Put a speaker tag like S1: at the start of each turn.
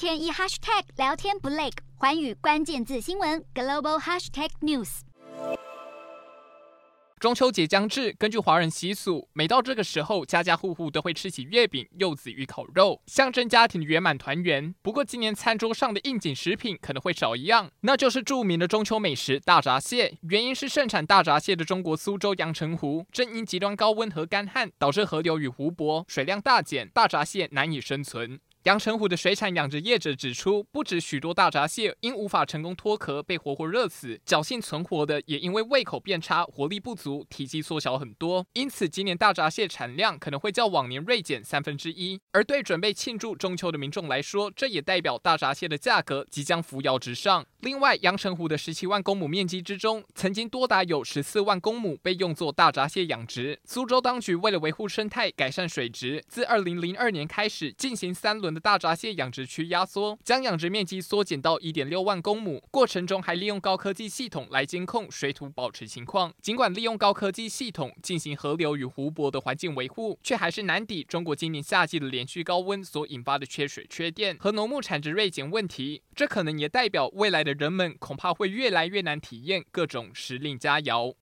S1: 天一 hashtag 聊天不累，寰宇关键字新闻 global hashtag news。
S2: 中秋节将至，根据华人习俗，每到这个时候，家家户户都会吃起月饼、柚子与烤肉，象征家庭的圆满团圆。不过，今年餐桌上的应景食品可能会少一样，那就是著名的中秋美食大闸蟹。原因是盛产大闸蟹的中国苏州阳澄湖，正因极端高温和干旱，导致河流与湖泊水量大减，大闸蟹难以生存。阳澄湖的水产养殖业者指出，不止许多大闸蟹因无法成功脱壳被活活热死，侥幸存活的也因为胃口变差、活力不足、体积缩小很多。因此，今年大闸蟹产量可能会较往年锐减三分之一。而对准备庆祝中秋的民众来说，这也代表大闸蟹的价格即将扶摇直上。另外，阳澄湖的十七万公亩面积之中，曾经多达有十四万公亩被用作大闸蟹养殖。苏州当局为了维护生态、改善水质，自二零零二年开始进行三轮。的大闸蟹养殖区压缩，将养殖面积缩减到一点六万公亩。过程中还利用高科技系统来监控水土保持情况。尽管利用高科技系统进行河流与湖泊的环境维护，却还是难抵中国今年夏季的连续高温所引发的缺水、缺电和农牧产值锐减问题。这可能也代表未来的人们恐怕会越来越难体验各种时令佳肴。